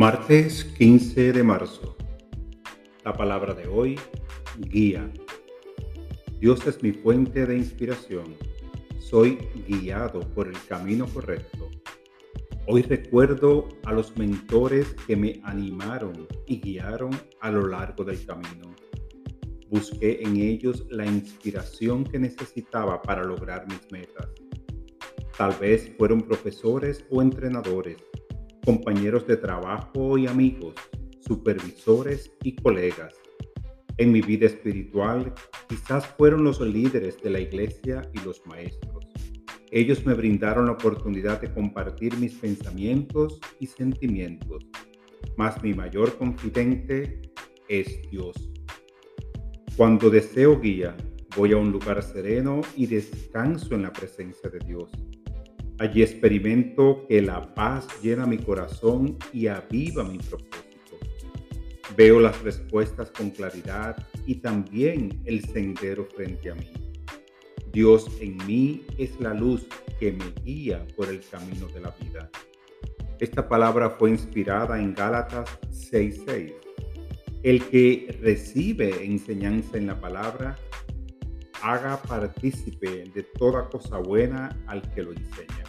Martes 15 de marzo. La palabra de hoy, guía. Dios es mi fuente de inspiración. Soy guiado por el camino correcto. Hoy recuerdo a los mentores que me animaron y guiaron a lo largo del camino. Busqué en ellos la inspiración que necesitaba para lograr mis metas. Tal vez fueron profesores o entrenadores compañeros de trabajo y amigos, supervisores y colegas. En mi vida espiritual quizás fueron los líderes de la iglesia y los maestros. Ellos me brindaron la oportunidad de compartir mis pensamientos y sentimientos, mas mi mayor confidente es Dios. Cuando deseo guía, voy a un lugar sereno y descanso en la presencia de Dios. Allí experimento que la paz llena mi corazón y aviva mi propósito. Veo las respuestas con claridad y también el sendero frente a mí. Dios en mí es la luz que me guía por el camino de la vida. Esta palabra fue inspirada en Gálatas 6:6. El que recibe enseñanza en la palabra, haga partícipe de toda cosa buena al que lo enseña.